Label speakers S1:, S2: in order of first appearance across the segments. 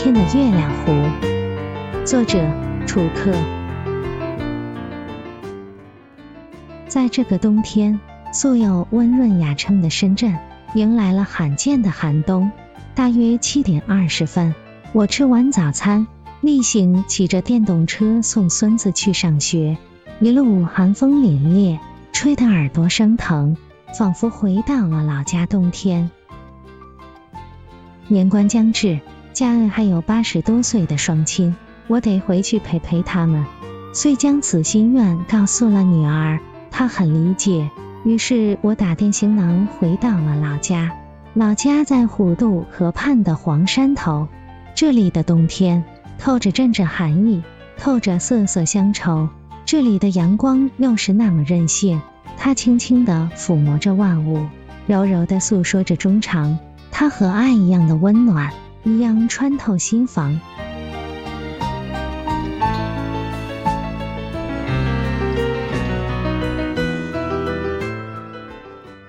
S1: 天的月亮湖。作者：楚客。在这个冬天，素有温润雅称的深圳，迎来了罕见的寒冬。大约七点二十分，我吃完早餐，例行骑着电动车送孙子去上学，一路寒风凛冽，吹得耳朵生疼，仿佛回到了老家冬天。年关将至，家里还有八十多岁的双亲，我得回去陪陪他们，遂将此心愿告诉了女儿，她很理解。于是我打点行囊回到了老家，老家在虎渡河畔的黄山头，这里的冬天透着阵阵寒意，透着瑟瑟乡愁，这里的阳光又是那么任性，它轻轻地抚摸着万物，柔柔地诉说着衷肠。它和爱一样的温暖，一样穿透心房。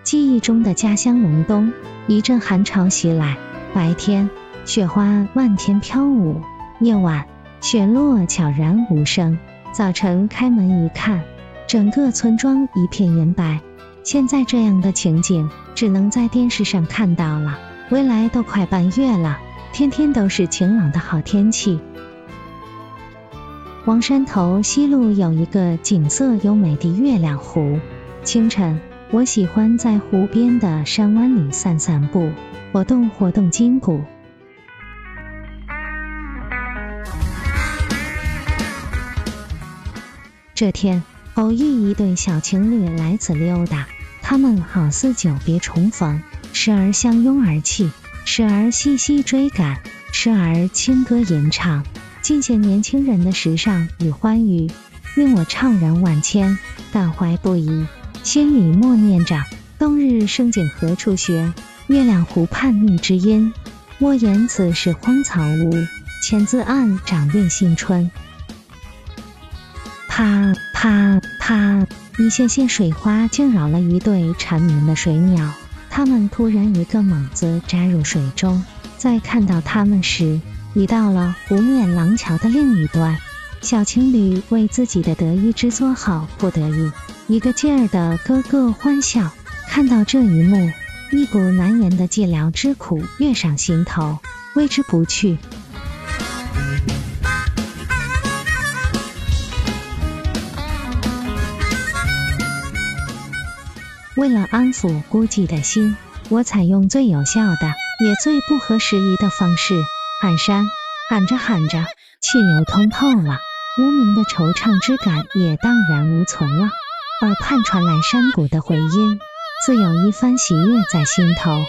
S1: 记忆中的家乡隆冬，一阵寒潮袭来，白天雪花漫天飘舞，夜晚雪落悄然无声。早晨开门一看，整个村庄一片银白。现在这样的情景，只能在电视上看到了。未来都快半月了，天天都是晴朗的好天气。黄山头西路有一个景色优美的月亮湖。清晨，我喜欢在湖边的山湾里散散步，活动活动筋骨。这天，偶遇一对小情侣来此溜达，他们好似久别重逢。时而相拥而泣，时而细细追赶，时而轻歌吟唱，尽显年轻人的时尚与欢愉，令我怅然万千，感怀不已。心里默念着：冬日生景何处寻？月亮湖畔觅知音。莫言此是荒草屋，千字暗，长月新春。啪啪啪，一线线水花惊扰了一对缠绵的水鸟。他们突然一个猛子扎入水中，在看到他们时，已到了湖面廊桥的另一端。小情侣为自己的得意之作好不得意，一个劲儿的咯咯欢笑。看到这一幕，一股难言的寂寥之苦跃上心头，挥之不去。为了安抚孤寂的心，我采用最有效的也最不合时宜的方式喊山。喊着喊着，气流通透了，无名的惆怅之感也荡然无存了。耳畔传来山谷的回音，自有一番喜悦在心头。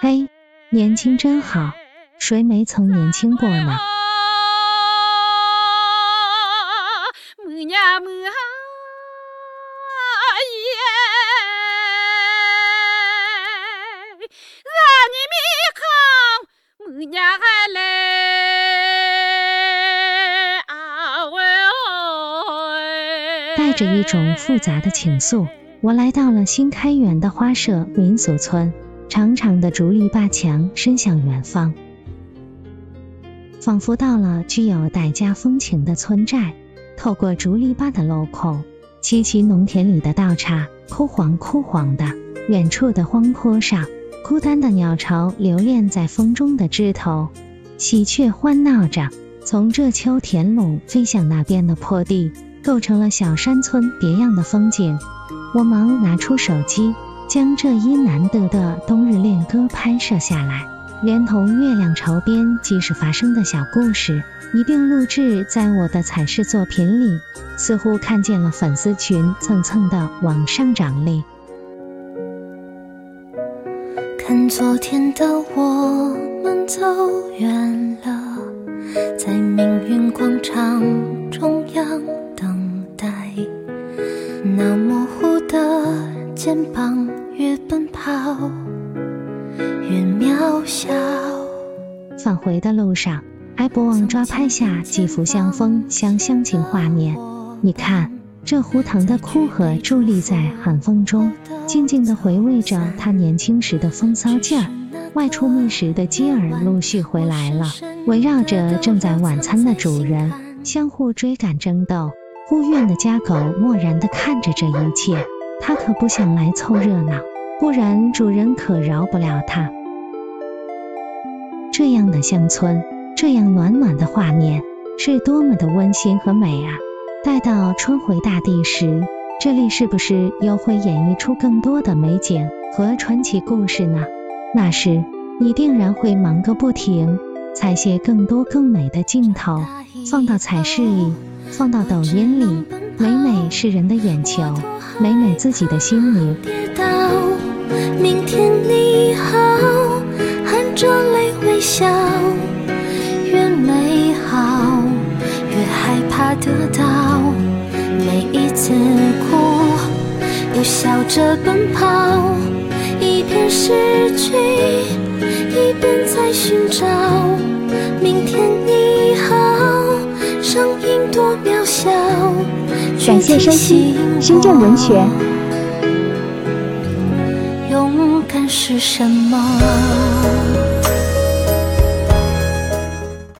S1: 嘿，年轻真好，谁没曾年轻过呢？带着一种复杂的情愫，我来到了新开园的花社民俗村。长长的竹篱笆墙伸向远方，仿佛到了具有傣家风情的村寨。透过竹篱笆的镂空，萋萋农田里的稻茬枯黄枯黄的，远处的荒坡上，孤单的鸟巢留恋在风中的枝头。喜鹊欢闹着，从这秋田垄飞向那边的坡地，构成了小山村别样的风景。我忙拿出手机，将这一难得的冬日恋歌拍摄下来，连同月亮潮边即时发生的小故事一并录制在我的彩视作品里，似乎看见了粉丝群蹭蹭的往上涨力。
S2: 看昨天的我们走远了，在命运广场中央等待。那模糊的肩膀，越奔跑越渺小。
S1: 返回的路上，还不忘抓拍下几幅相风相乡情画面。你看，这胡腾的枯荷伫立在寒风中，静静地回味着他年轻时的风骚劲儿。外出觅食的鸡儿陆续回来了，围绕着正在晚餐的主人，相互追赶争斗。护院的家狗漠然地看着这一切，它可不想来凑热闹，不然主人可饶不了它。这样的乡村，这样暖暖的画面，是多么的温馨和美啊！待到春回大地时，这里是不是又会演绎出更多的美景和传奇故事呢？那时你定然会忙个不停，采撷更多更美的镜头，放到彩视里，放到抖音里，美美是人的眼球，美美自己的心灵。
S2: 明天你又笑着奔跑。一边失去，一边在寻找。明天你好，声音多渺小。
S3: 感谢收听深圳文学。
S2: 勇敢是什么？